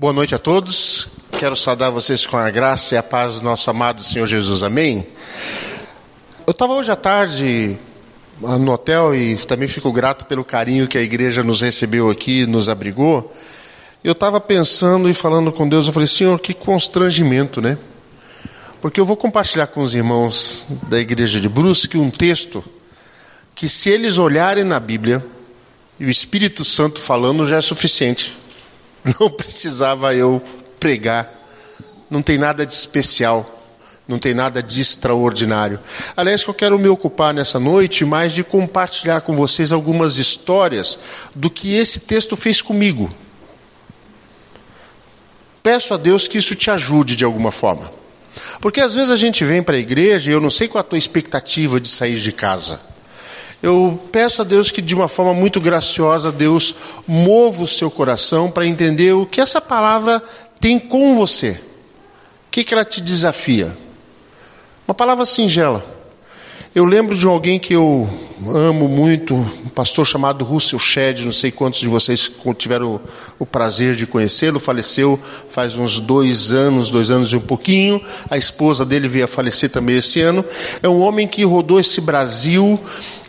Boa noite a todos. Quero saudar vocês com a graça e a paz do nosso amado Senhor Jesus. Amém. Eu estava hoje à tarde no hotel e também fico grato pelo carinho que a igreja nos recebeu aqui, nos abrigou. Eu estava pensando e falando com Deus, eu falei, Senhor, que constrangimento, né? Porque eu vou compartilhar com os irmãos da igreja de Brusque um texto que, se eles olharem na Bíblia, e o Espírito Santo falando já é suficiente. Não precisava eu pregar. Não tem nada de especial. Não tem nada de extraordinário. Aliás, eu quero me ocupar nessa noite mais de compartilhar com vocês algumas histórias do que esse texto fez comigo. Peço a Deus que isso te ajude de alguma forma. Porque às vezes a gente vem para a igreja e eu não sei qual a tua expectativa de sair de casa. Eu peço a Deus que de uma forma muito graciosa Deus mova o seu coração para entender o que essa palavra tem com você. O que, que ela te desafia? Uma palavra singela. Eu lembro de alguém que eu amo muito, um pastor chamado Russell Shedd, não sei quantos de vocês tiveram o, o prazer de conhecê-lo, faleceu faz uns dois anos, dois anos e um pouquinho, a esposa dele veio a falecer também esse ano. É um homem que rodou esse Brasil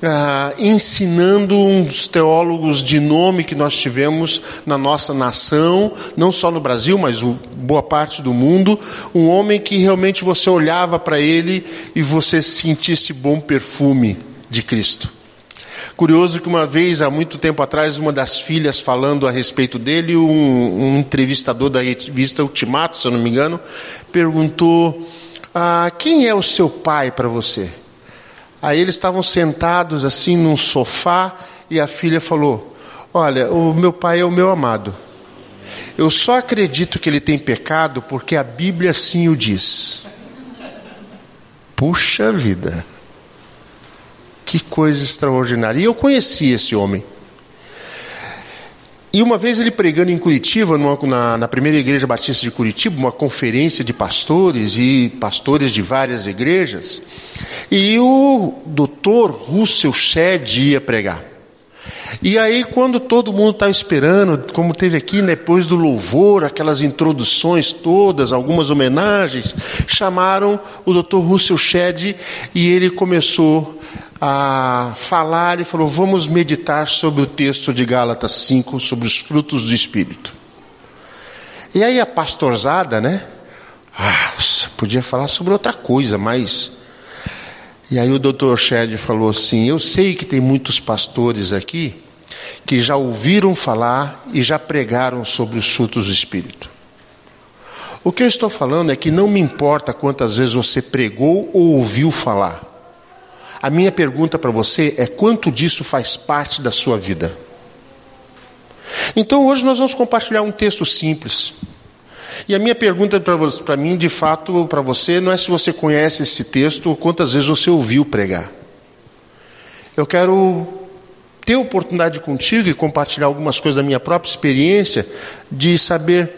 ah, ensinando um dos teólogos de nome que nós tivemos na nossa nação, não só no Brasil, mas o, boa parte do mundo. Um homem que realmente você olhava para ele e você sentia esse bom perfume de Cristo. Curioso que uma vez, há muito tempo atrás, uma das filhas falando a respeito dele, um, um entrevistador da revista Ultimato, se eu não me engano, perguntou: ah, quem é o seu pai para você? Aí eles estavam sentados assim num sofá e a filha falou: Olha, o meu pai é o meu amado. Eu só acredito que ele tem pecado porque a Bíblia assim o diz. Puxa vida. Que coisa extraordinária. E eu conheci esse homem. E uma vez ele pregando em Curitiba, numa, na, na, primeira igreja batista de Curitiba, uma conferência de pastores e pastores de várias igrejas, e o doutor Russell Shedd ia pregar. E aí, quando todo mundo estava esperando, como teve aqui, né, depois do louvor, aquelas introduções todas, algumas homenagens, chamaram o doutor Russell Shedd e ele começou a falar e falou: Vamos meditar sobre o texto de Gálatas 5, sobre os frutos do Espírito. E aí a pastorzada, né? Ah, podia falar sobre outra coisa, mas. E aí o doutor Shed falou assim: Eu sei que tem muitos pastores aqui que já ouviram falar e já pregaram sobre os frutos do Espírito. O que eu estou falando é que não me importa quantas vezes você pregou ou ouviu falar. A minha pergunta para você é: quanto disso faz parte da sua vida? Então hoje nós vamos compartilhar um texto simples. E a minha pergunta para mim, de fato, para você, não é se você conhece esse texto ou quantas vezes você ouviu pregar. Eu quero ter oportunidade contigo e compartilhar algumas coisas da minha própria experiência, de saber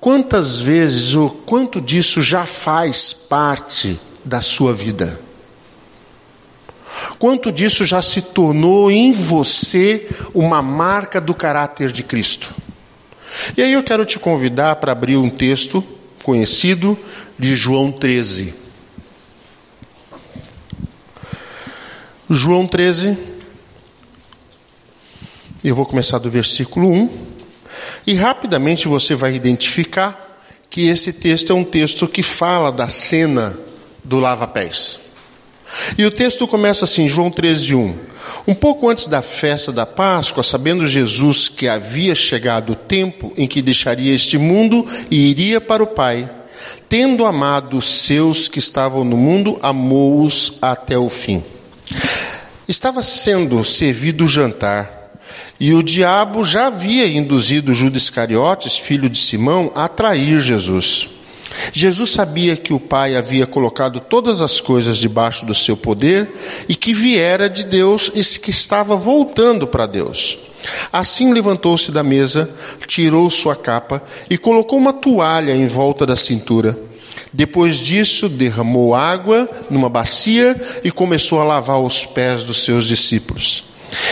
quantas vezes ou quanto disso já faz parte da sua vida. Quanto disso já se tornou em você uma marca do caráter de Cristo? E aí eu quero te convidar para abrir um texto conhecido de João 13. João 13, eu vou começar do versículo 1, e rapidamente você vai identificar que esse texto é um texto que fala da cena do lava-pés. E o texto começa assim, João 13, 1. Um pouco antes da festa da Páscoa, sabendo Jesus que havia chegado o tempo em que deixaria este mundo e iria para o Pai, tendo amado os seus que estavam no mundo, amou-os até o fim. Estava sendo servido o jantar, e o diabo já havia induzido Judas Iscariotes, filho de Simão, a trair Jesus. Jesus sabia que o Pai havia colocado todas as coisas debaixo do seu poder e que viera de Deus e que estava voltando para Deus. Assim levantou-se da mesa, tirou sua capa e colocou uma toalha em volta da cintura. Depois disso, derramou água numa bacia e começou a lavar os pés dos seus discípulos,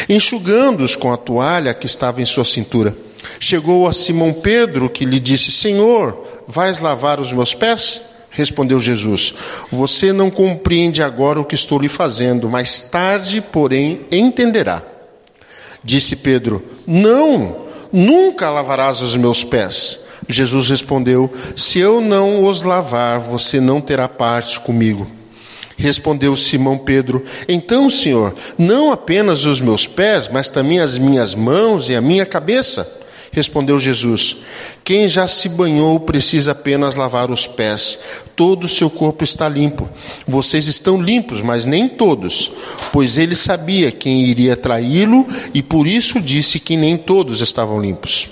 enxugando-os com a toalha que estava em sua cintura. Chegou a Simão Pedro, que lhe disse: Senhor, vais lavar os meus pés? Respondeu Jesus: Você não compreende agora o que estou lhe fazendo, mais tarde, porém, entenderá. Disse Pedro: Não, nunca lavarás os meus pés. Jesus respondeu: Se eu não os lavar, você não terá parte comigo. Respondeu Simão Pedro: Então, Senhor, não apenas os meus pés, mas também as minhas mãos e a minha cabeça. Respondeu Jesus: Quem já se banhou precisa apenas lavar os pés, todo o seu corpo está limpo. Vocês estão limpos, mas nem todos, pois ele sabia quem iria traí-lo e por isso disse que nem todos estavam limpos.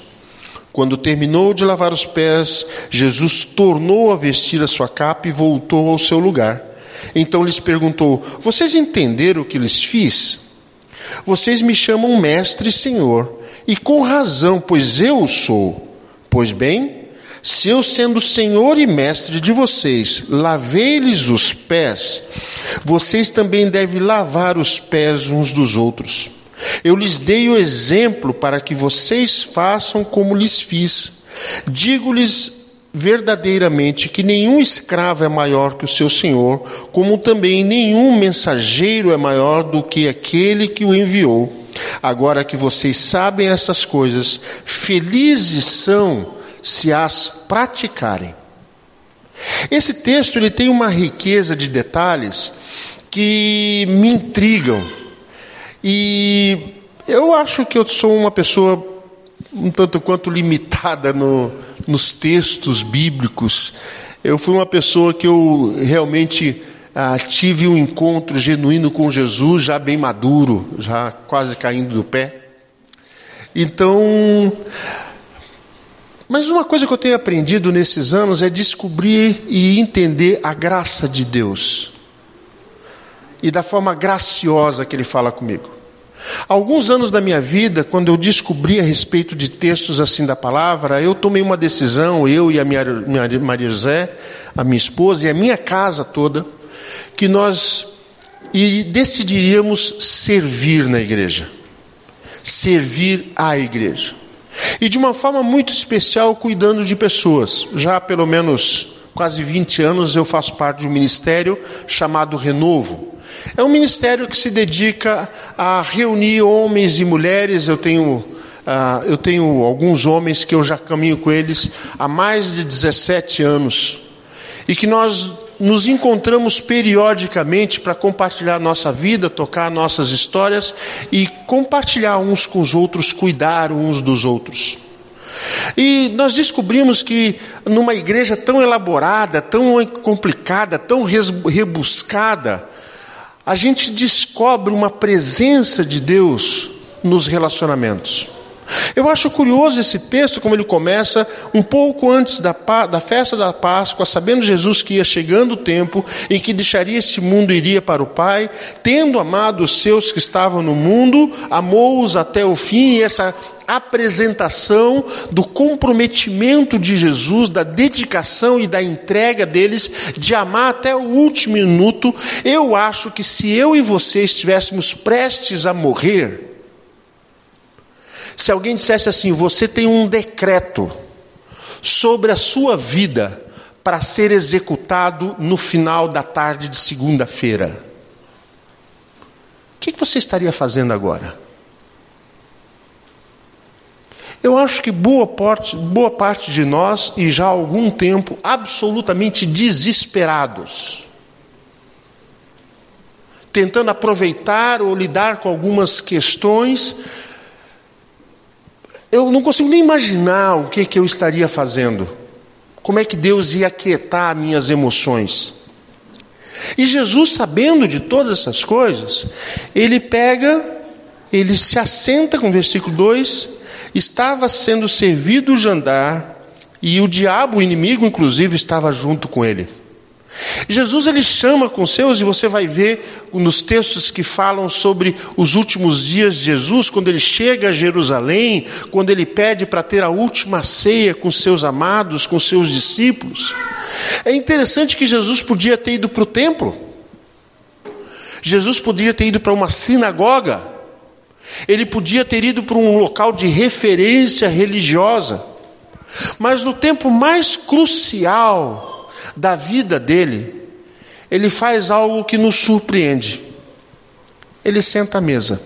Quando terminou de lavar os pés, Jesus tornou a vestir a sua capa e voltou ao seu lugar. Então lhes perguntou: Vocês entenderam o que lhes fiz? Vocês me chamam mestre e senhor, e com razão, pois eu o sou. Pois bem, se eu, sendo senhor e mestre de vocês, lavei-lhes os pés, vocês também devem lavar os pés uns dos outros. Eu lhes dei o exemplo para que vocês façam como lhes fiz. Digo-lhes verdadeiramente que nenhum escravo é maior que o seu senhor, como também nenhum mensageiro é maior do que aquele que o enviou. Agora que vocês sabem essas coisas, felizes são se as praticarem. Esse texto ele tem uma riqueza de detalhes que me intrigam. E eu acho que eu sou uma pessoa um tanto quanto limitada no, nos textos bíblicos. Eu fui uma pessoa que eu realmente ah, tive um encontro genuíno com Jesus, já bem maduro, já quase caindo do pé. Então, mas uma coisa que eu tenho aprendido nesses anos é descobrir e entender a graça de Deus. E da forma graciosa que Ele fala comigo. Alguns anos da minha vida, quando eu descobri a respeito de textos assim da palavra, eu tomei uma decisão, eu e a minha, minha Maria José, a minha esposa e a minha casa toda, que nós decidiríamos servir na igreja. Servir à igreja. E de uma forma muito especial, cuidando de pessoas. Já há pelo menos quase 20 anos eu faço parte de um ministério chamado Renovo é um ministério que se dedica a reunir homens e mulheres. Eu tenho, uh, eu tenho alguns homens que eu já caminho com eles há mais de 17 anos. E que nós nos encontramos periodicamente para compartilhar nossa vida, tocar nossas histórias e compartilhar uns com os outros, cuidar uns dos outros. E nós descobrimos que numa igreja tão elaborada, tão complicada, tão rebuscada, a gente descobre uma presença de Deus nos relacionamentos. Eu acho curioso esse texto, como ele começa um pouco antes da, da, festa da Páscoa, sabendo Jesus que ia chegando o tempo em que deixaria este mundo e iria para o Pai, tendo amado os seus que estavam no mundo, amou-os até o fim, e essa apresentação do comprometimento de Jesus, da dedicação e da entrega deles, de amar até o último minuto, eu acho que se eu e você estivéssemos prestes a morrer, se alguém dissesse assim: você tem um decreto sobre a sua vida para ser executado no final da tarde de segunda-feira, o que você estaria fazendo agora? Eu acho que boa parte, boa parte de nós, e já há algum tempo, absolutamente desesperados, tentando aproveitar ou lidar com algumas questões, eu não consigo nem imaginar o que, que eu estaria fazendo, como é que Deus ia aquietar minhas emoções. E Jesus, sabendo de todas essas coisas, ele pega, ele se assenta com o versículo 2 estava sendo servido o jantar e o diabo, o inimigo, inclusive, estava junto com ele. Jesus ele chama com seus, e você vai ver nos textos que falam sobre os últimos dias de Jesus, quando ele chega a Jerusalém, quando ele pede para ter a última ceia com seus amados, com seus discípulos. É interessante que Jesus podia ter ido para o templo, Jesus podia ter ido para uma sinagoga, Ele podia ter ido para um local de referência religiosa. Mas no tempo mais crucial da vida dele, ele faz algo que nos surpreende. Ele senta à mesa.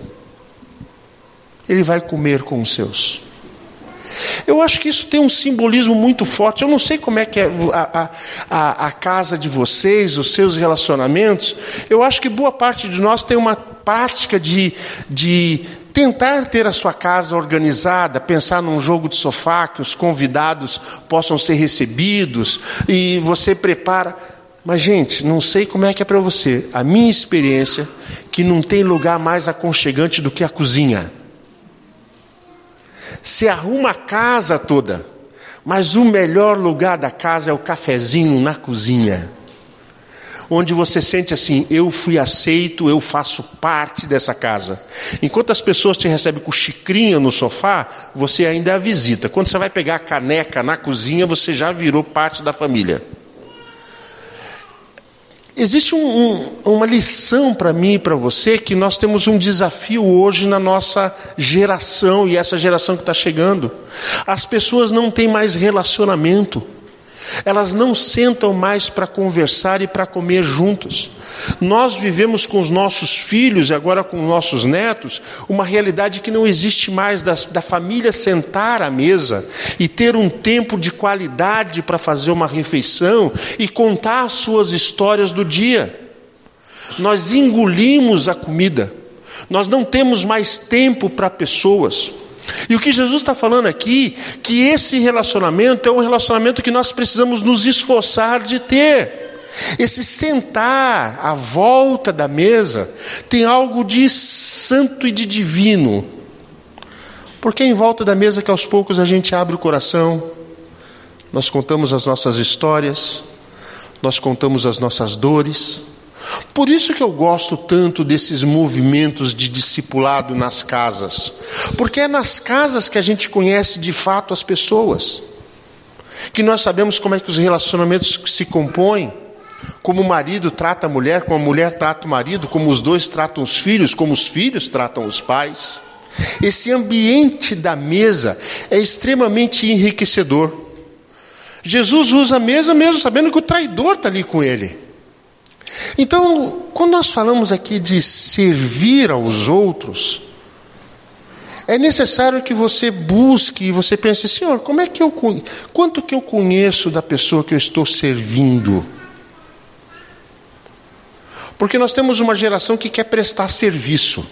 Ele vai comer com os seus. Eu acho que isso tem um simbolismo muito forte. Eu não sei como é que é a, a, a, casa de vocês, os seus relacionamentos. Eu acho que boa parte de nós tem uma prática de, de tentar ter a sua casa organizada, pensar num jogo de sofá que os convidados possam ser recebidos e você prepara. Mas, gente, não sei como é que é para você. A minha experiência que não tem lugar mais aconchegante do que a cozinha. Se arruma a casa toda, mas o melhor lugar da casa é o cafezinho na cozinha. Onde você sente assim, eu fui aceito, eu faço parte dessa casa. Enquanto as pessoas te recebem com xicrinha no sofá, você ainda é a visita. Quando você vai pegar a caneca na cozinha, você já virou parte da família. Existe um, um, uma lição para mim e para você que nós temos um desafio hoje na nossa geração e essa geração que está chegando. As pessoas não têm mais relacionamento. Elas não sentam mais para conversar e para comer juntos. Nós vivemos com os nossos filhos e agora com os nossos netos uma realidade que não existe mais da, da família sentar à mesa e ter um tempo de qualidade para fazer uma refeição e contar as suas histórias do dia. Nós engolimos a comida, nós não temos mais tempo para pessoas. E o que Jesus está falando aqui, que esse relacionamento é um relacionamento que nós precisamos nos esforçar de ter. Esse sentar à volta da mesa tem algo de santo e de divino. Porque é em volta da mesa que aos poucos a gente abre o coração, nós contamos as nossas histórias, nós contamos as nossas dores, por isso que eu gosto tanto desses movimentos de discipulado nas casas, porque é nas casas que a gente conhece de fato as pessoas, que nós sabemos como é que os relacionamentos se compõem, como o marido trata a mulher, como a mulher trata o marido, como os dois tratam os filhos, como os filhos tratam os pais. Esse ambiente da mesa é extremamente enriquecedor. Jesus usa a mesa mesmo sabendo que o traidor está ali com ele. Então, quando nós falamos aqui de servir aos outros, é necessário que você busque e você pense, Senhor, como é que eu quanto que eu conheço da pessoa que eu estou servindo? Porque nós temos uma geração que quer prestar serviço.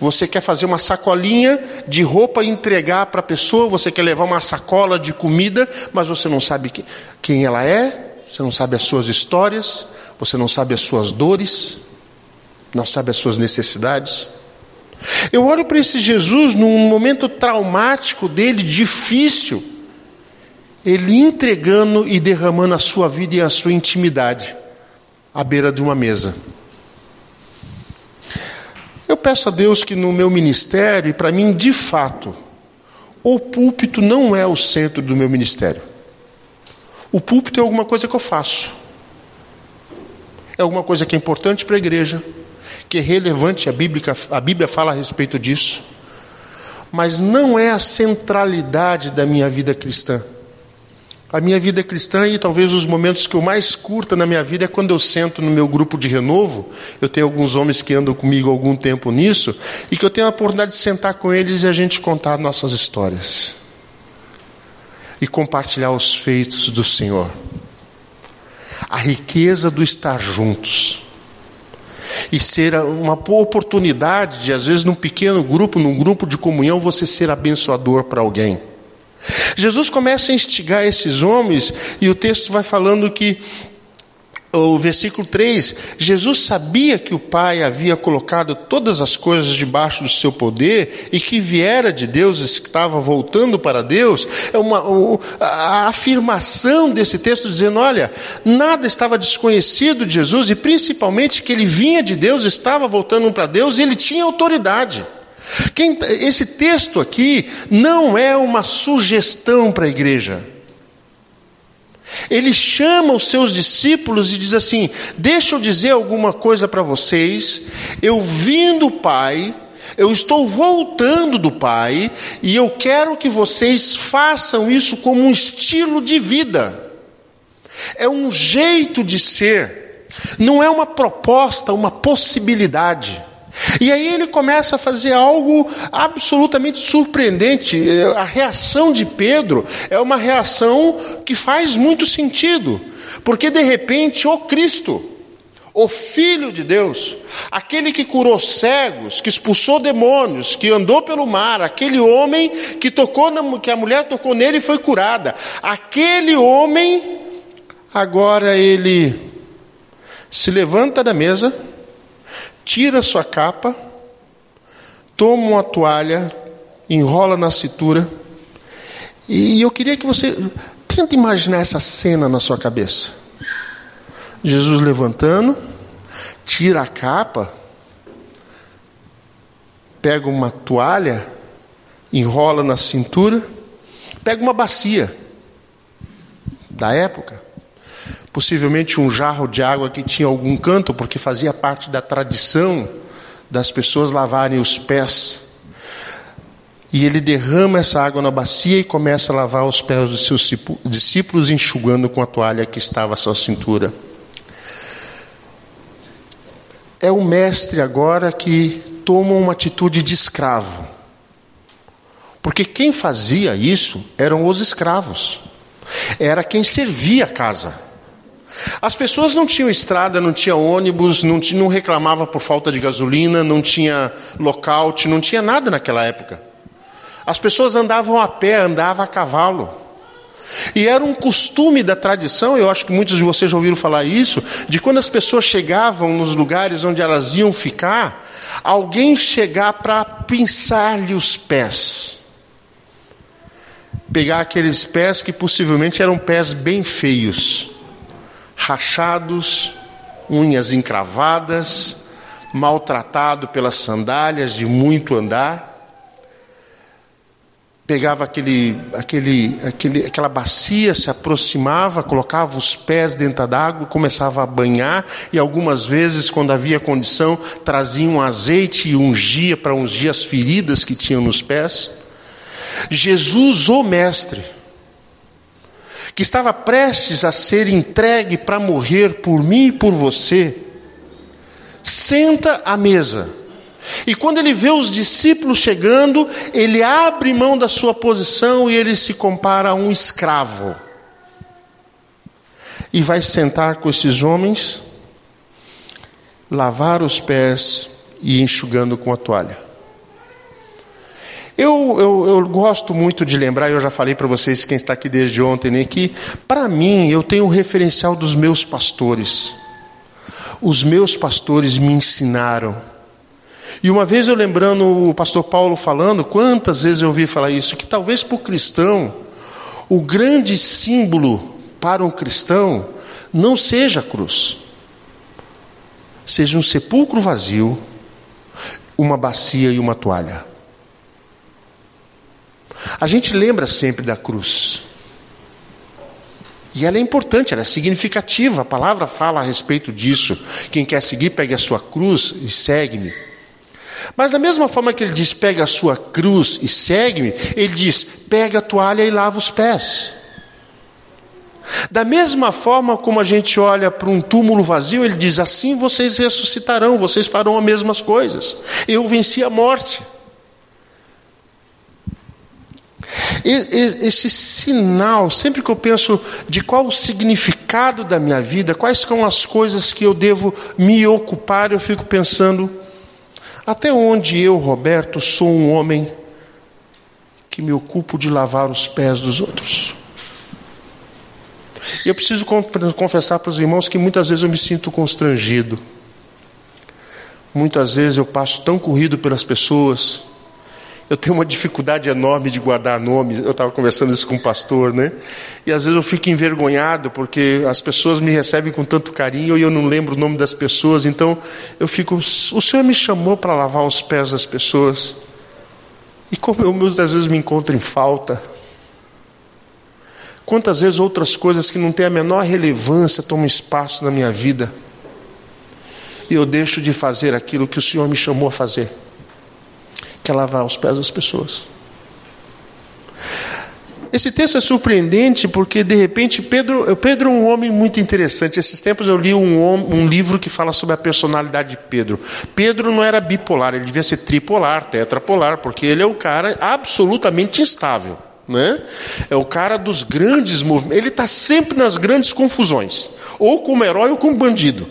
Você quer fazer uma sacolinha de roupa e entregar para a pessoa, você quer levar uma sacola de comida, mas você não sabe quem ela é, você não sabe as suas histórias, você não sabe as suas dores, não sabe as suas necessidades. Eu olho para esse Jesus num momento traumático dele, difícil, ele entregando e derramando a sua vida e a sua intimidade à beira de uma mesa. Eu peço a Deus que no meu ministério, e para mim, de fato, o púlpito não é o centro do meu ministério. O púlpito é alguma coisa que eu faço é alguma coisa que é importante para a igreja, que é relevante, a Bíblia, a Bíblia fala a respeito disso, mas não é a centralidade da minha vida cristã. A minha vida cristã, e talvez os momentos que eu mais curta na minha vida, é quando eu sento no meu grupo de renovo. Eu tenho alguns homens que andam comigo há algum tempo nisso, e que eu tenho a oportunidade de sentar com eles e a gente contar nossas histórias. E compartilhar os feitos do Senhor a riqueza do estar juntos. E ser uma boa oportunidade de, às vezes, num pequeno grupo, num grupo de comunhão, você ser abençoador para alguém. Jesus começa a instigar esses homens, e o texto vai falando que o versículo 3: Jesus sabia que o Pai havia colocado todas as coisas debaixo do seu poder e que viera de Deus, estava voltando para Deus. É uma, a afirmação desse texto dizendo: olha, nada estava desconhecido de Jesus e principalmente que ele vinha de Deus, estava voltando para Deus e ele tinha autoridade. Quem, esse texto aqui não é uma sugestão para a igreja. Ele chama os seus discípulos e diz assim: Deixa eu dizer alguma coisa para vocês. Eu vim do Pai, Eu estou voltando do Pai e eu quero que vocês façam isso como um estilo de vida. É um jeito de ser, não é uma proposta, uma possibilidade. E aí ele começa a fazer algo absolutamente surpreendente. A reação de Pedro é uma reação que faz muito sentido, porque de repente o Cristo, o Filho de Deus, aquele que curou cegos, que expulsou demônios, que andou pelo mar, aquele homem que tocou na, que a mulher tocou nele e foi curada, aquele homem, agora ele se levanta da mesa tira sua capa, toma uma toalha, enrola na cintura, e eu queria que você tente imaginar essa cena na sua cabeça. Jesus levantando, tira a capa, pega uma toalha, enrola na cintura, pega uma bacia da época, possivelmente um jarro de água que tinha algum canto, porque fazia parte da tradição das pessoas lavarem os pés. E ele derrama essa água na bacia e começa a lavar os pés dos seus discípulos, enxugando com a toalha que estava à sua cintura. É o mestre agora que toma uma atitude de escravo. Porque quem fazia isso eram os escravos. Era quem servia a casa. As pessoas não tinham estrada, não tinha ônibus, não, não reclamava por falta de gasolina, não tinha lockout, não tinha nada naquela época. As pessoas andavam a pé, andavam a cavalo. E era um costume da tradição, eu acho que muitos de vocês já ouviram falar isso, de quando as pessoas chegavam nos lugares onde elas iam ficar, alguém chegar para pinçar-lhe os pés. Pegar aqueles pés que possivelmente eram pés bem feios rachados, unhas encravadas, maltratado pelas sandálias de muito andar. Pegava aquele, aquele, aquele, aquela bacia, se aproximava, colocava os pés dentro d'água, começava a banhar, e algumas vezes, quando havia condição, trazia um azeite e ungia para ungir as feridas que tinham nos pés. Jesus, o Mestre, que estava prestes a ser entregue para morrer por mim e por você, senta à mesa. E quando ele vê os discípulos chegando, ele abre mão da sua posição e ele se compara a um escravo. E vai sentar com esses homens, lavar os pés e enxugando com a toalha. Eu, eu, eu, gosto muito de lembrar, eu já falei para vocês, quem está aqui desde ontem, né, que para mim eu tenho o referencial dos meus pastores. Os meus pastores me ensinaram. E uma vez eu lembrando o pastor Paulo falando, quantas vezes eu ouvi falar isso, que talvez para o cristão, o grande símbolo para um cristão não seja a cruz, seja um sepulcro vazio, uma bacia e uma toalha. A gente lembra sempre da cruz. E ela é importante, ela é significativa. A palavra fala a respeito disso. Quem quer seguir, pegue a sua cruz e segue-me. Mas da mesma forma que ele diz, pega a sua cruz e segue-me, ele diz, pega a toalha e lava os pés. Da mesma forma como a gente olha para um túmulo vazio, ele diz: assim vocês ressuscitarão, vocês farão as mesmas coisas. Eu venci a morte. Esse sinal, sempre que eu penso de qual o significado da minha vida, quais são as coisas que eu devo me ocupar, eu fico pensando, até onde eu, Roberto, sou um homem que me ocupo de lavar os pés dos outros. Eu preciso confessar para os irmãos que muitas vezes eu me sinto constrangido. Muitas vezes eu passo tão corrido pelas pessoas, eu tenho uma dificuldade enorme de guardar nomes. Eu estava conversando isso com um pastor, né? E às vezes eu fico envergonhado porque as pessoas me recebem com tanto carinho e eu não lembro o nome das pessoas. Então eu fico. O Senhor me chamou para lavar os pés das pessoas. E como eu muitas vezes me encontro em falta. Quantas vezes outras coisas que não têm a menor relevância tomam espaço na minha vida. E eu deixo de fazer aquilo que o Senhor me chamou a fazer. Quer lavar os pés das pessoas. Esse texto é surpreendente porque, de repente, Pedro, Pedro é um homem muito interessante. Esses tempos eu li um, um, livro que fala sobre a personalidade de Pedro. Pedro não era bipolar, ele devia ser tripolar, tetrapolar, porque ele é um cara absolutamente instável. Né? É o cara dos grandes movimentos. Ele está sempre nas grandes confusões, ou como herói ou como bandido.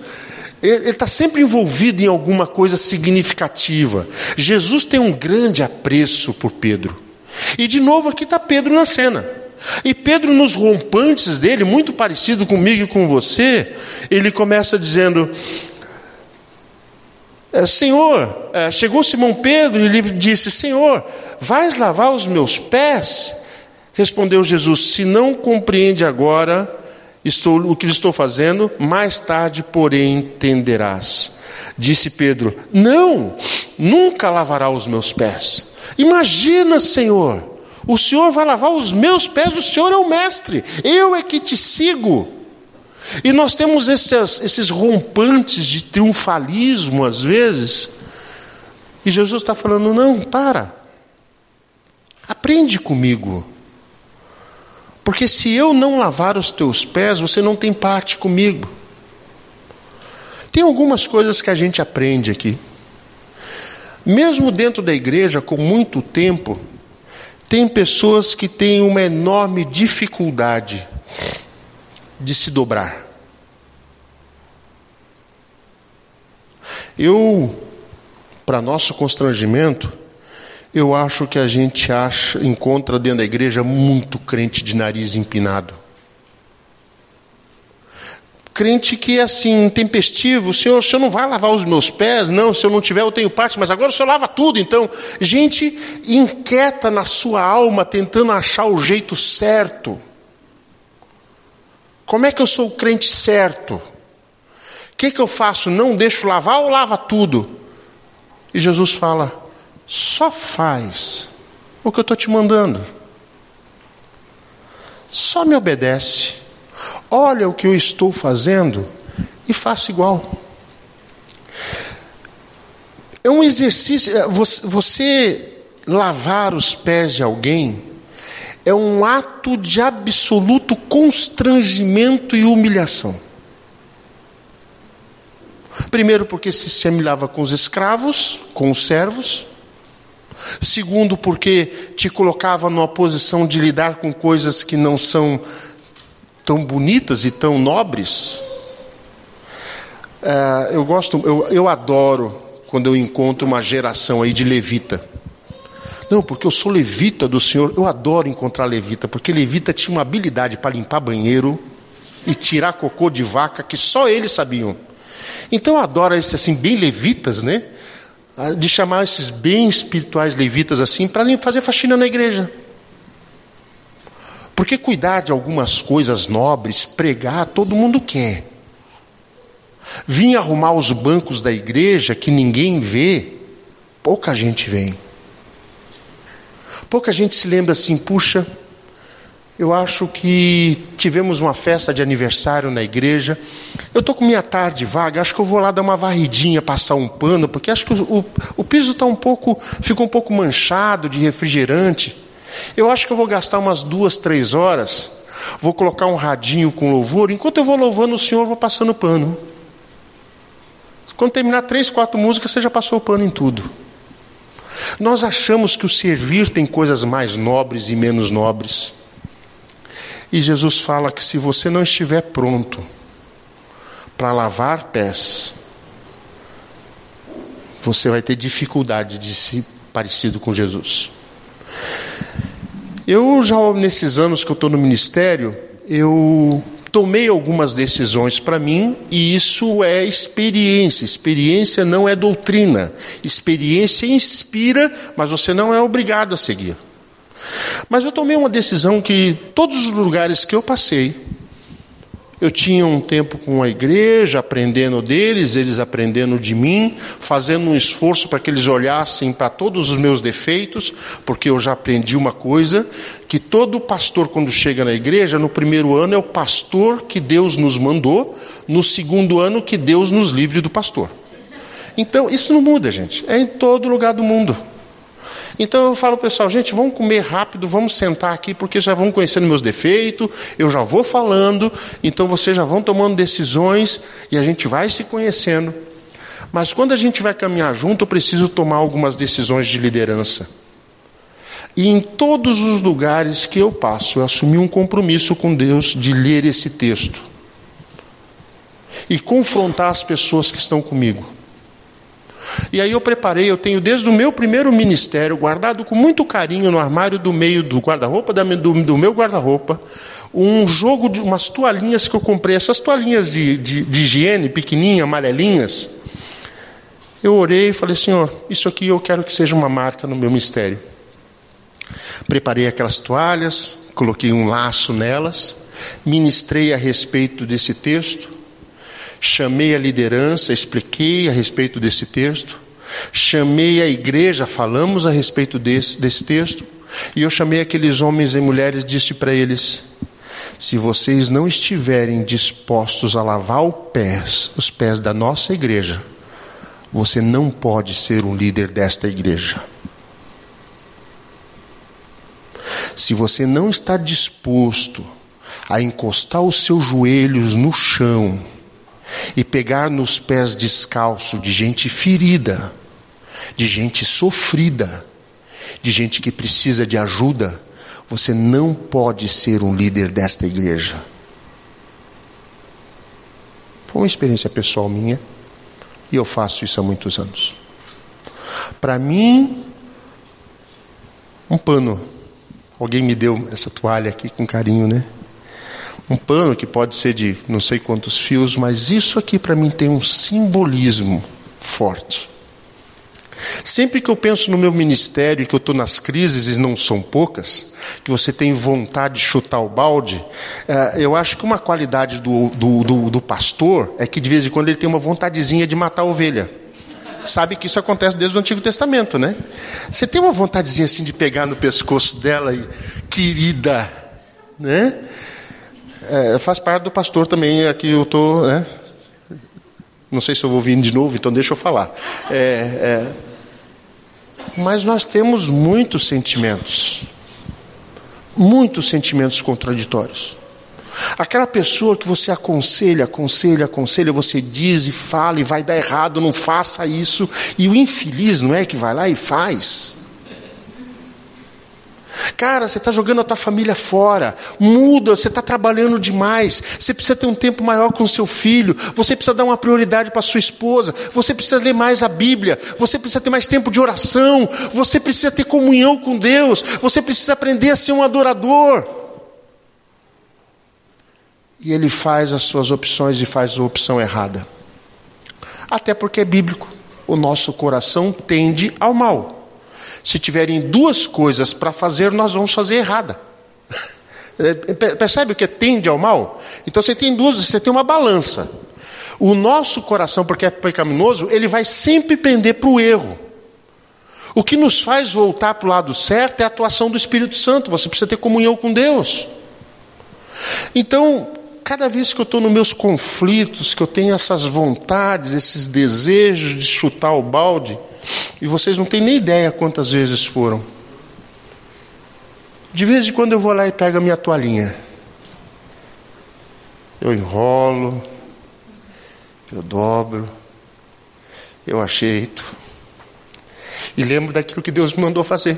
Ele está sempre envolvido em alguma coisa significativa. Jesus tem um grande apreço por Pedro. E de novo aqui está Pedro na cena. E Pedro, nos rompantes dele, muito parecido comigo e com você, ele começa dizendo: é, Senhor, é, chegou Simão Pedro e lhe disse: Senhor, vais lavar os meus pés? Respondeu Jesus: Se não compreende agora estou, o que estou fazendo, mais tarde, porém, entenderás. Disse Pedro: Não, nunca lavará os meus pés. Imagina, Senhor, o Senhor vai lavar os meus pés, o Senhor é o mestre, eu é que te sigo. E nós temos esses, esses rompantes de triunfalismo, às vezes, e Jesus está falando: não, para, aprende comigo, porque se eu não lavar os teus pés, você não tem parte comigo. Tem algumas coisas que a gente aprende aqui. Mesmo dentro da igreja, com muito tempo, tem pessoas que têm uma enorme dificuldade de se dobrar. Eu, para nosso constrangimento, eu acho que a gente acha, encontra dentro da igreja muito crente de nariz empinado crente que é assim, tempestivo, senhor, o senhor não vai lavar os meus pés? Não, se eu não tiver, eu tenho parte, mas agora o senhor lava tudo. Então, gente inquieta na sua alma, tentando achar o jeito certo. Como é que eu sou o crente certo? O que, que eu faço? Não deixo lavar ou lava tudo? E Jesus fala: só faz o que eu estou te mandando. Só me obedece. Olha o que eu estou fazendo e faça igual. É um exercício. É, você lavar os pés de alguém é um ato de absoluto constrangimento e humilhação. Primeiro, porque se assemelhava com os escravos, com os servos. Segundo, porque te colocava numa posição de lidar com coisas que não são tão bonitas e tão nobres. É, eu gosto, eu, eu adoro quando eu encontro uma geração aí de levita. Não, porque eu sou levita do Senhor. Eu adoro encontrar levita, porque levita tinha uma habilidade para limpar banheiro e tirar cocô de vaca que só eles sabiam. Então eu adoro esses assim bem levitas, né? De chamar esses bem espirituais levitas assim para fazer faxina na igreja. Porque cuidar de algumas coisas nobres, pregar, todo mundo quer. Vim arrumar os bancos da igreja que ninguém vê, pouca gente vem. Pouca gente se lembra assim, puxa, eu acho que tivemos uma festa de aniversário na igreja. Eu estou com minha tarde vaga, acho que eu vou lá dar uma varridinha, passar um pano, porque acho que o, o, o piso está um pouco, ficou um pouco manchado de refrigerante. Eu acho que eu vou gastar umas duas, três horas, vou colocar um radinho com louvor, enquanto eu vou louvando o Senhor, eu vou passando pano. Quando terminar três, quatro músicas, você já passou o pano em tudo. Nós achamos que o servir tem coisas mais nobres e menos nobres. E Jesus fala que se você não estiver pronto para lavar pés, você vai ter dificuldade de ser parecido com Jesus. Eu já nesses anos que eu estou no ministério, eu tomei algumas decisões para mim e isso é experiência. Experiência não é doutrina. Experiência inspira, mas você não é obrigado a seguir. Mas eu tomei uma decisão que todos os lugares que eu passei, eu tinha um tempo com a igreja, aprendendo deles, eles aprendendo de mim, fazendo um esforço para que eles olhassem para todos os meus defeitos, porque eu já aprendi uma coisa: que todo pastor, quando chega na igreja, no primeiro ano é o pastor que Deus nos mandou, no segundo ano que Deus nos livre do pastor. Então, isso não muda, gente, é em todo lugar do mundo. Então eu falo pessoal, gente, vamos comer rápido, vamos sentar aqui, porque já vão conhecendo meus defeitos, eu já vou falando, então vocês já vão tomando decisões e a gente vai se conhecendo. Mas quando a gente vai caminhar junto, eu preciso tomar algumas decisões de liderança. E em todos os lugares que eu passo, eu assumi um compromisso com Deus de ler esse texto e confrontar as pessoas que estão comigo. E aí eu preparei, eu tenho desde o meu primeiro ministério, guardado com muito carinho no armário do meio do guarda-roupa, do, do, meu guarda-roupa, um jogo de umas toalhinhas que eu comprei, essas toalhinhas de, de, de higiene, pequenininhas, amarelinhas. Eu orei e falei, Senhor, isso aqui eu quero que seja uma marca no meu mistério. Preparei aquelas toalhas, coloquei um laço nelas, ministrei a respeito desse texto, chamei a liderança, expliquei a respeito desse texto, chamei a igreja, falamos a respeito desse, desse texto, e eu chamei aqueles homens e mulheres disse para eles: se vocês não estiverem dispostos a lavar os pés, os pés da nossa igreja, você não pode ser um líder desta igreja. Se você não está disposto a encostar os seus joelhos no chão, e pegar nos pés descalço de gente ferida, de gente sofrida, de gente que precisa de ajuda, você não pode ser um líder desta igreja. Foi uma experiência pessoal minha e eu faço isso há muitos anos. Para mim, um pano. Alguém me deu essa toalha aqui com carinho, né? Um pano que pode ser de não sei quantos fios, mas isso aqui para mim tem um simbolismo forte. Sempre que eu penso no meu ministério, que eu estou nas crises e não são poucas, que você tem vontade de chutar o balde, eh, eu acho que uma qualidade do, do, do, do pastor é que de vez em quando ele tem uma vontadezinha de matar a ovelha. Sabe que isso acontece desde o Antigo Testamento, né? Você tem uma vontadezinha assim de pegar no pescoço dela e, querida, né? É, faz parte do pastor também, aqui eu estou. Né? Não sei se eu vou vir de novo, então deixa eu falar. É, é, mas nós temos muitos sentimentos, muitos sentimentos contraditórios. Aquela pessoa que você aconselha, aconselha, aconselha, você diz e fala e vai dar errado, não faça isso, e o infeliz não é que vai lá e faz. Cara, você está jogando a tua família fora. Muda, você está trabalhando demais. Você precisa ter um tempo maior com seu filho. Você precisa dar uma prioridade para sua esposa. Você precisa ler mais a Bíblia. Você precisa ter mais tempo de oração. Você precisa ter comunhão com Deus. Você precisa aprender a ser um adorador. E ele faz as suas opções e faz a opção errada. Até porque é bíblico. O nosso coração tende ao mal. Se tiverem duas coisas para fazer, nós vamos fazer errada. É, percebe o que tende ao mal? Então você tem duas, você tem uma balança. O nosso coração, porque é pecaminoso, ele vai sempre pender para o erro. O que nos faz voltar para o lado certo é a atuação do Espírito Santo. Você precisa ter comunhão com Deus. Então, cada vez que eu estou nos meus conflitos, que eu tenho essas vontades, esses desejos de chutar o balde, e vocês não têm nem ideia quantas vezes foram. De vez em quando eu vou lá e pego a minha toalhinha. Eu enrolo, eu dobro, eu ajeito. E lembro daquilo que Deus me mandou fazer.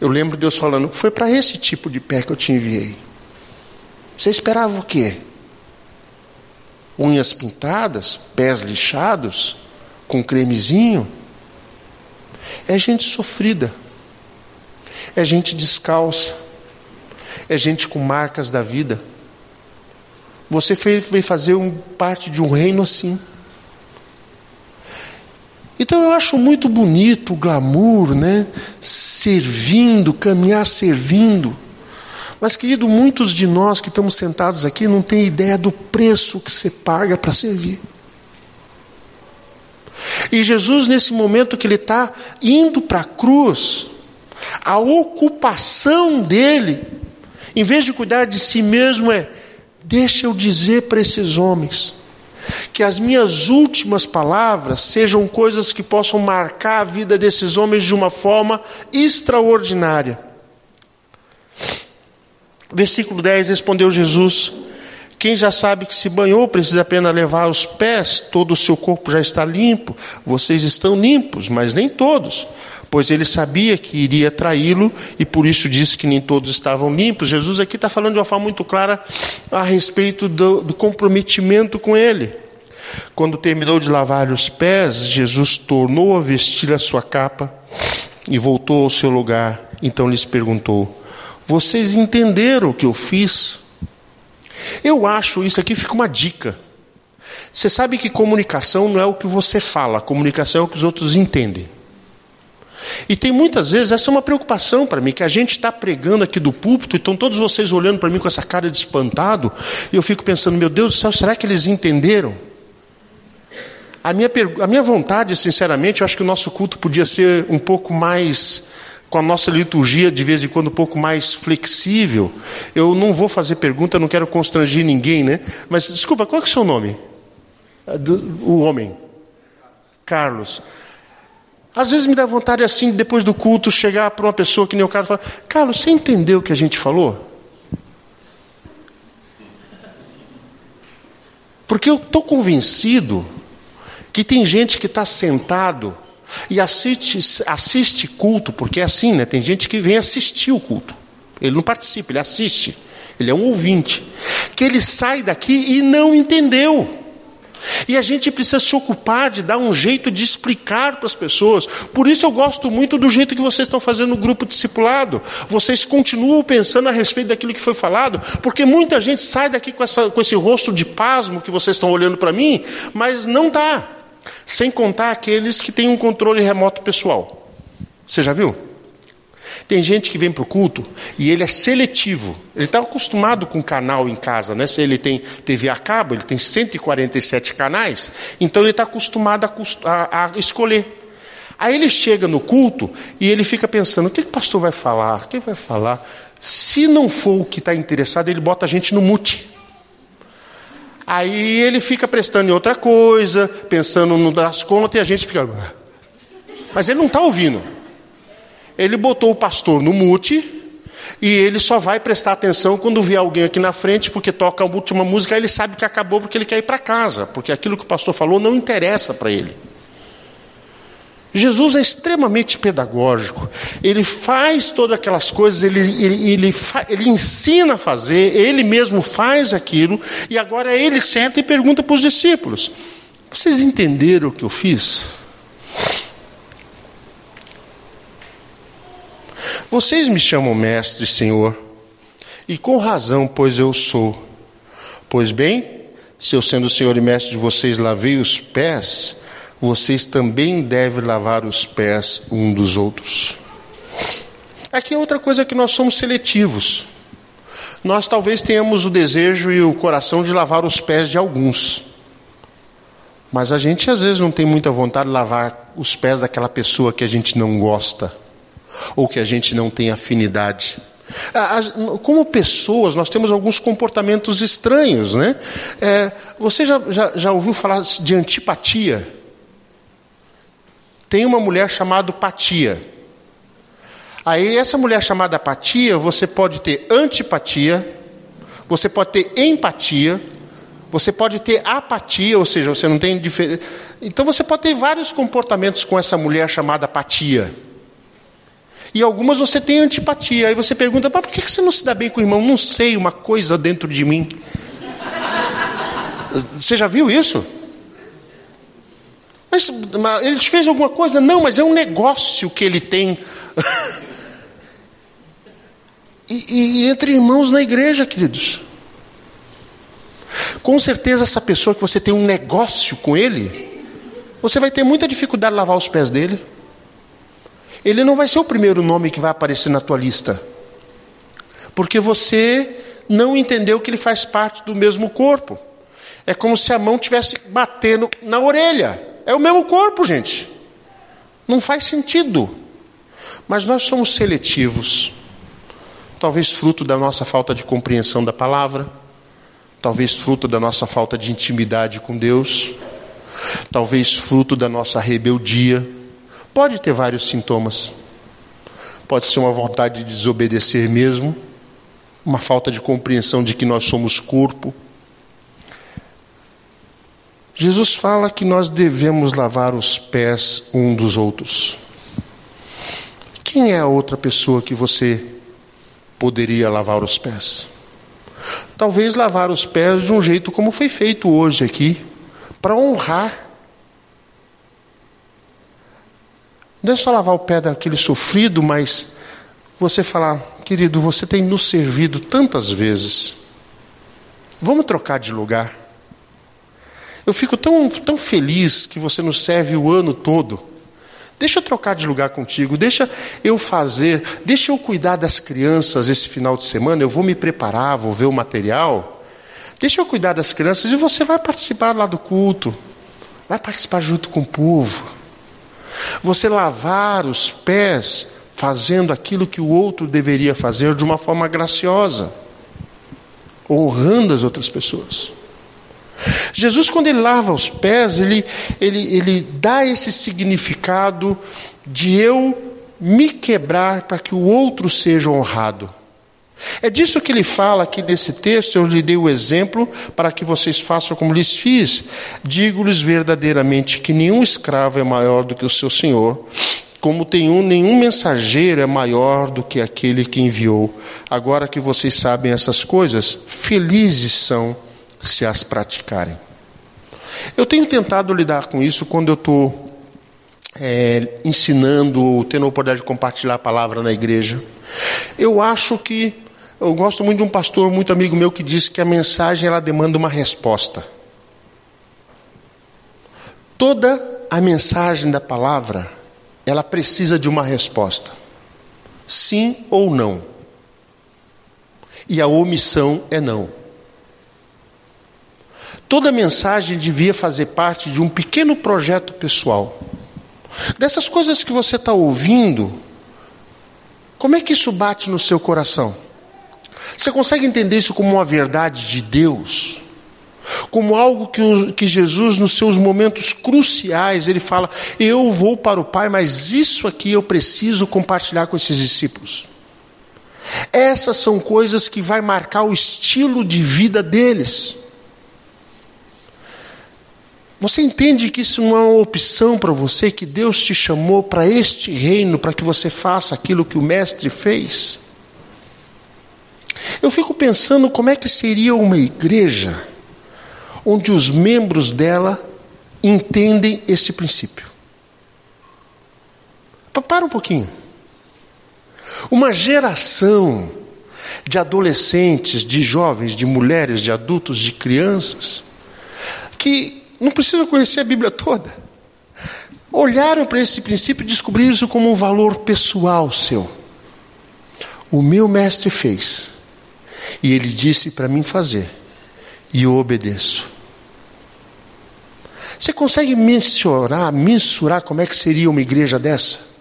Eu lembro Deus falando: Foi para esse tipo de pé que eu te enviei. Você esperava o quê? Unhas pintadas, pés lixados, com cremezinho? É gente sofrida, é gente descalça, é gente com marcas da vida. Você veio fazer um, parte de um reino assim. Então eu acho muito bonito o glamour, né? Servindo, caminhar servindo. Mas, querido, muitos de nós que estamos sentados aqui não têm ideia do preço que você paga para servir. E Jesus, nesse momento que ele está indo para a cruz, a ocupação dele, em vez de cuidar de si mesmo, é: deixa eu dizer para esses homens que as minhas últimas palavras sejam coisas que possam marcar a vida desses homens de uma forma extraordinária. Versículo 10: Respondeu Jesus: Quem já sabe que se banhou precisa apenas levar os pés, todo o seu corpo já está limpo. Vocês estão limpos, mas nem todos pois ele sabia que iria traí-lo e por isso disse que nem todos estavam limpos. Jesus aqui está falando de uma forma muito clara a respeito do, do comprometimento com ele. Quando terminou de lavar os pés, Jesus tornou a vestir a sua capa e voltou ao seu lugar. Então lhes perguntou: Vocês entenderam o que eu fiz? Eu acho isso aqui fica uma dica. Você sabe que comunicação não é o que você fala, comunicação é o que os outros entendem. E tem muitas vezes, essa é uma preocupação para mim, que a gente está pregando aqui do púlpito, e estão todos vocês olhando para mim com essa cara de espantado, e eu fico pensando, meu Deus do céu, será que eles entenderam? A minha, a minha vontade, sinceramente, eu acho que o nosso culto podia ser um pouco mais, com a nossa liturgia de vez em quando um pouco mais flexível. Eu não vou fazer pergunta, não quero constranger ninguém, né? Mas desculpa, qual é o seu nome? O homem. Carlos. Às vezes me dá vontade assim, depois do culto, chegar para uma pessoa que nem o Carlos falar: Carlos, você entendeu o que a gente falou? Porque eu estou convencido que tem gente que está sentado e assiste, assiste culto, porque é assim, né? Tem gente que vem assistir o culto. Ele não participa, ele assiste. Ele é um ouvinte. Que ele sai daqui e não entendeu. E a gente precisa se ocupar de dar um jeito de explicar para as pessoas. Por isso eu gosto muito do jeito que vocês estão fazendo no grupo discipulado. Vocês continuam pensando a respeito daquilo que foi falado, porque muita gente sai daqui com, essa, com esse rosto de pasmo que vocês estão olhando para mim, mas não dá. Sem contar aqueles que têm um controle remoto pessoal. Você já viu? Tem gente que vem para o culto e ele é seletivo. Ele está acostumado com canal em casa, né? Se ele tem TV a cabo, ele tem 147 canais, então ele está acostumado a, a, a, escolher. Aí ele chega no culto e ele fica pensando: o que, que o pastor vai falar? O que vai falar? Se não for o que está interessado, ele bota a gente no mute. Aí ele fica prestando em outra coisa, pensando no das contas, e a gente fica. Mas ele não está ouvindo. Ele botou o pastor no mute e ele só vai prestar atenção quando vê alguém aqui na frente, porque toca a última música, ele sabe que acabou porque ele quer ir para casa, porque aquilo que o pastor falou não interessa para ele. Jesus é extremamente pedagógico, ele faz todas aquelas coisas, ele, ele, ele, ele ensina a fazer, ele mesmo faz aquilo, e agora ele senta e pergunta para os discípulos: Vocês entenderam o que eu fiz? Vocês me chamam mestre, Senhor, e com razão, pois eu sou. Pois bem, se eu sendo Senhor e mestre de vocês lavei os pés, vocês também devem lavar os pés um dos outros. Aqui é outra coisa que nós somos seletivos. Nós talvez tenhamos o desejo e o coração de lavar os pés de alguns. Mas a gente às vezes não tem muita vontade de lavar os pés daquela pessoa que a gente não gosta ou que a gente não tem afinidade. Como pessoas, nós temos alguns comportamentos estranhos, né? É, você já, já, já ouviu falar de antipatia? Tem uma mulher chamada Patia. Aí, essa mulher chamada Patia, você pode ter antipatia, você pode ter empatia, você pode ter apatia, ou seja, você não tem diferença. Então, você pode ter vários comportamentos com essa mulher chamada Patia. E algumas você tem antipatia. Aí você pergunta, mas por que você não se dá bem com o irmão? Não sei, uma coisa dentro de mim. Você já viu isso? Mas, mas ele fez alguma coisa? Não, mas é um negócio que ele tem. e, e entre irmãos na igreja, queridos. Com certeza, essa pessoa que você tem um negócio com ele, você vai ter muita dificuldade de lavar os pés dele ele não vai ser o primeiro nome que vai aparecer na tua lista. Porque você não entendeu que ele faz parte do mesmo corpo. É como se a mão tivesse batendo na orelha. É o mesmo corpo, gente. Não faz sentido. Mas nós somos seletivos. Talvez fruto da nossa falta de compreensão da palavra. talvez fruto da nossa falta de intimidade com Deus, talvez fruto da nossa rebeldia. Pode ter vários sintomas. Pode ser uma vontade de desobedecer mesmo, uma falta de compreensão de que nós somos corpo. Jesus fala que nós devemos lavar os pés um dos outros. Quem é a outra pessoa que você poderia lavar os pés? Talvez lavar os pés de um jeito como foi feito hoje aqui, para honrar. Não é só lavar o pé daquele sofrido, mas você falar, querido, você tem nos servido tantas vezes. Vamos trocar de lugar. Eu fico tão, tão feliz que você nos serve o ano todo. Deixa eu trocar de lugar contigo, deixa eu fazer, deixa eu cuidar das crianças esse final de semana, eu vou me preparar, vou ver o material. Deixa eu cuidar das crianças e você vai participar lá do culto, vai participar junto com o povo. Você lavar os pés fazendo aquilo que o outro deveria fazer de uma forma graciosa, honrando as outras pessoas. Jesus, quando ele lava os pés, ele, ele, ele dá esse significado de eu me quebrar para que o outro seja honrado. É disso que ele fala aqui nesse texto, eu lhe dei o exemplo para que vocês façam como lhes fiz. Digo-lhes verdadeiramente que nenhum escravo é maior do que o seu senhor, como um nenhum mensageiro é maior do que aquele que enviou. Agora que vocês sabem essas coisas, felizes são se as praticarem. Eu tenho tentado lidar com isso quando eu estou é, ensinando, tendo a oportunidade de compartilhar a palavra na igreja. Eu acho que eu gosto muito de um pastor muito amigo meu que disse que a mensagem ela demanda uma resposta. Toda a mensagem da palavra ela precisa de uma resposta. Sim ou não. E a omissão é não. Toda mensagem devia fazer parte de um pequeno projeto pessoal. Dessas coisas que você está ouvindo, como é que isso bate no seu coração? Você consegue entender isso como uma verdade de Deus? Como algo que, que Jesus, nos seus momentos cruciais, ele fala: Eu vou para o Pai, mas isso aqui eu preciso compartilhar com esses discípulos. Essas são coisas que vai marcar o estilo de vida deles. Você entende que isso não é uma opção para você, que Deus te chamou para este reino, para que você faça aquilo que o Mestre fez? Eu fico pensando como é que seria uma igreja onde os membros dela entendem esse princípio. Para um pouquinho. Uma geração de adolescentes, de jovens, de mulheres, de adultos, de crianças, que não precisam conhecer a Bíblia toda. Olharam para esse princípio e descobriram isso como um valor pessoal seu. O meu mestre fez, e ele disse para mim fazer, e eu obedeço. Você consegue mensurar, mensurar como é que seria uma igreja dessa?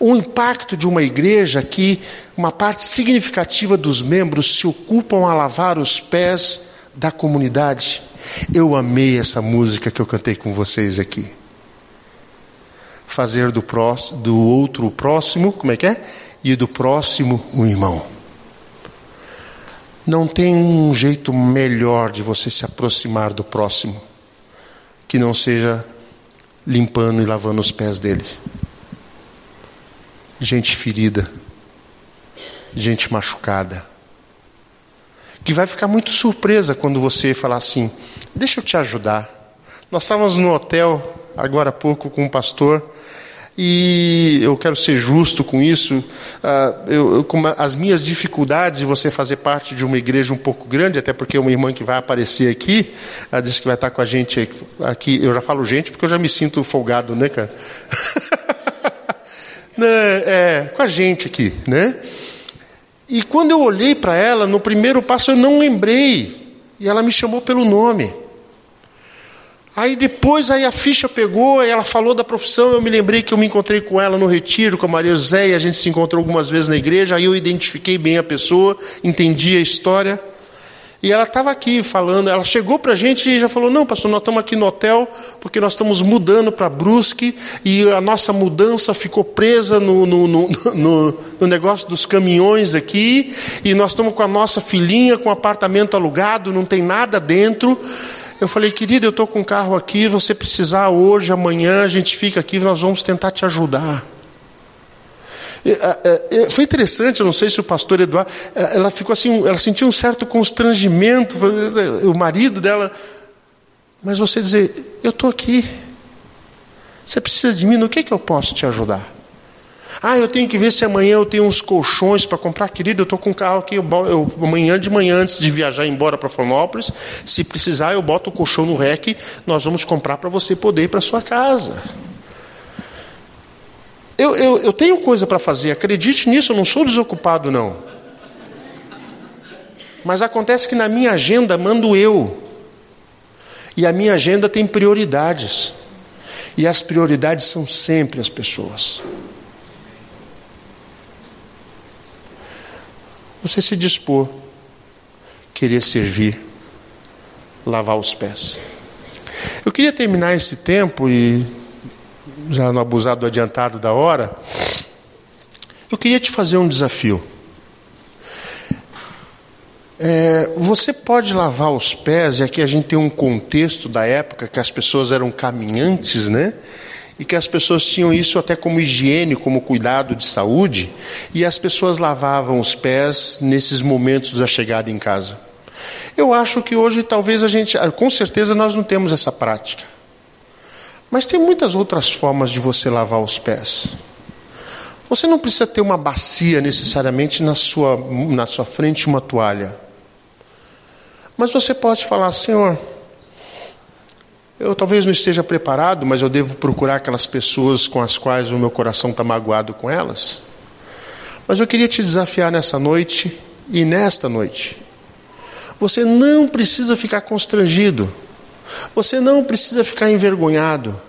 O impacto de uma igreja que uma parte significativa dos membros se ocupam a lavar os pés da comunidade. Eu amei essa música que eu cantei com vocês aqui. Fazer do, próximo, do outro o próximo, como é que é? E do próximo um irmão. Não tem um jeito melhor de você se aproximar do próximo que não seja limpando e lavando os pés dele. Gente ferida, gente machucada que vai ficar muito surpresa quando você falar assim: deixa eu te ajudar. Nós estávamos no hotel agora há pouco com um pastor e eu quero ser justo com isso. Uh, eu, eu, com as minhas dificuldades de você fazer parte de uma igreja um pouco grande, até porque uma irmã que vai aparecer aqui, ela disse que vai estar com a gente aqui. Eu já falo gente porque eu já me sinto folgado, né, cara? né, é, com a gente aqui, né? E quando eu olhei para ela, no primeiro passo eu não lembrei. E ela me chamou pelo nome. Aí depois aí a ficha pegou, e ela falou da profissão, eu me lembrei que eu me encontrei com ela no retiro, com a Maria José, e a gente se encontrou algumas vezes na igreja, aí eu identifiquei bem a pessoa, entendi a história. E ela estava aqui falando, ela chegou para a gente e já falou: Não, pastor, nós estamos aqui no hotel porque nós estamos mudando para Brusque e a nossa mudança ficou presa no, no, no, no, negócio dos caminhões aqui. E nós estamos com a nossa filhinha com apartamento alugado, não tem nada dentro. Eu falei, querida, eu estou com um carro aqui, você precisar hoje, amanhã, a gente fica aqui, nós vamos tentar te ajudar. Foi interessante, eu não sei se o pastor Eduardo, ela ficou assim, ela sentiu um certo constrangimento, o marido dela, mas você dizer, eu estou aqui, você precisa de mim, no que, que eu posso te ajudar? Ah, eu tenho que ver se amanhã eu tenho uns colchões para comprar. Querido, eu estou com um carro aqui. Eu, eu, amanhã de manhã, antes de viajar embora para Florianópolis, se precisar, eu boto o colchão no REC. Nós vamos comprar para você poder ir para sua casa. Eu, eu, eu tenho coisa para fazer, acredite nisso, eu não sou desocupado, não. Mas acontece que na minha agenda mando eu. E a minha agenda tem prioridades. E as prioridades são sempre as pessoas. Você se dispor, querer servir, lavar os pés. Eu queria terminar esse tempo e já no abusado adiantado da hora, eu queria te fazer um desafio. É, você pode lavar os pés, e aqui a gente tem um contexto da época que as pessoas eram caminhantes, né? E que as pessoas tinham isso até como higiene, como cuidado de saúde, e as pessoas lavavam os pés nesses momentos da chegada em casa. Eu acho que hoje talvez a gente, com certeza nós não temos essa prática. Mas tem muitas outras formas de você lavar os pés. Você não precisa ter uma bacia necessariamente na sua, na sua frente, uma toalha. Mas você pode falar, Senhor, eu talvez não esteja preparado, mas eu devo procurar aquelas pessoas com as quais o meu coração está magoado com elas. Mas eu queria te desafiar nessa noite e nesta noite. Você não precisa ficar constrangido. Você não precisa ficar envergonhado.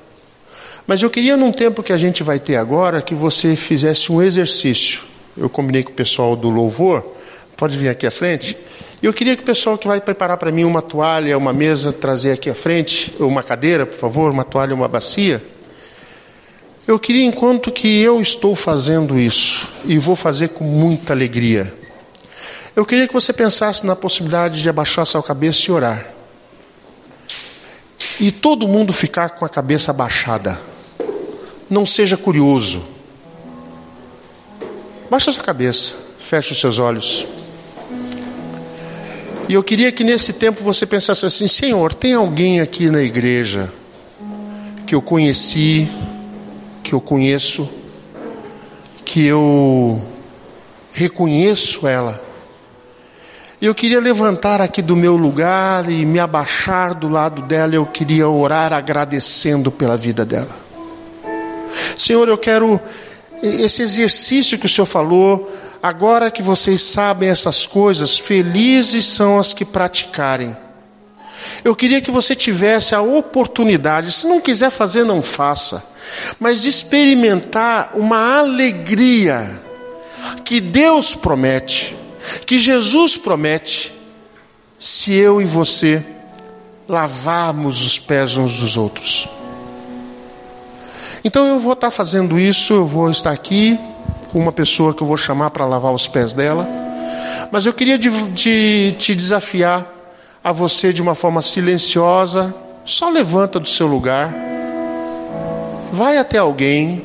Mas eu queria, num tempo que a gente vai ter agora, que você fizesse um exercício. Eu combinei com o pessoal do louvor, pode vir aqui à frente. E eu queria que o pessoal que vai preparar para mim uma toalha, uma mesa, trazer aqui à frente, uma cadeira, por favor, uma toalha, uma bacia. Eu queria, enquanto que eu estou fazendo isso, e vou fazer com muita alegria, eu queria que você pensasse na possibilidade de abaixar sua cabeça e orar e todo mundo ficar com a cabeça abaixada. Não seja curioso. Baixa sua cabeça, feche os seus olhos. E eu queria que nesse tempo você pensasse assim: Senhor, tem alguém aqui na igreja que eu conheci, que eu conheço, que eu reconheço ela, eu queria levantar aqui do meu lugar e me abaixar do lado dela, eu queria orar agradecendo pela vida dela. Senhor, eu quero esse exercício que o Senhor falou, agora que vocês sabem essas coisas, felizes são as que praticarem. Eu queria que você tivesse a oportunidade, se não quiser fazer, não faça, mas de experimentar uma alegria que Deus promete que Jesus promete se eu e você lavarmos os pés uns dos outros. Então eu vou estar fazendo isso, eu vou estar aqui com uma pessoa que eu vou chamar para lavar os pés dela, mas eu queria de, te desafiar a você de uma forma silenciosa, só levanta do seu lugar, vai até alguém,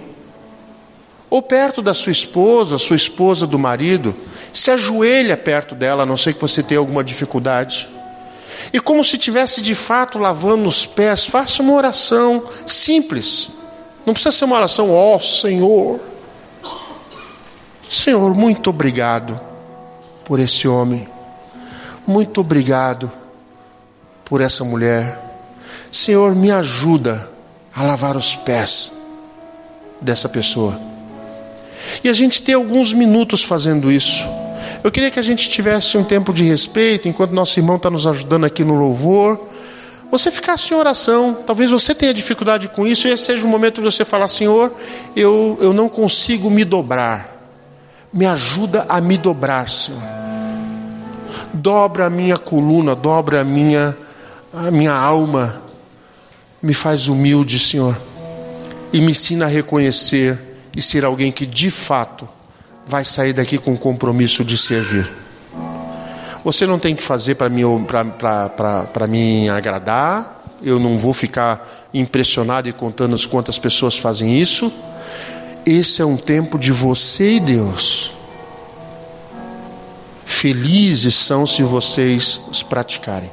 ou perto da sua esposa, sua esposa do marido, se ajoelha perto dela, a não ser que você tenha alguma dificuldade. E como se tivesse de fato lavando os pés, faça uma oração simples. Não precisa ser uma oração, ó oh, Senhor. Senhor, muito obrigado por esse homem. Muito obrigado por essa mulher. Senhor, me ajuda a lavar os pés dessa pessoa. E a gente tem alguns minutos fazendo isso. Eu queria que a gente tivesse um tempo de respeito, enquanto nosso irmão está nos ajudando aqui no louvor. Você ficasse em oração, talvez você tenha dificuldade com isso, e esse seja o momento de você falar: Senhor, eu, eu não consigo me dobrar, me ajuda a me dobrar, Senhor. dobra a minha coluna, dobra a minha, a minha alma, me faz humilde, Senhor, e me ensina a reconhecer e ser alguém que de fato vai sair daqui com o compromisso de servir. Você não tem que fazer para me, agradar, eu não vou ficar impressionado e contando quantas pessoas fazem isso. Esse é um tempo de você e Deus. Felizes são se vocês os praticarem.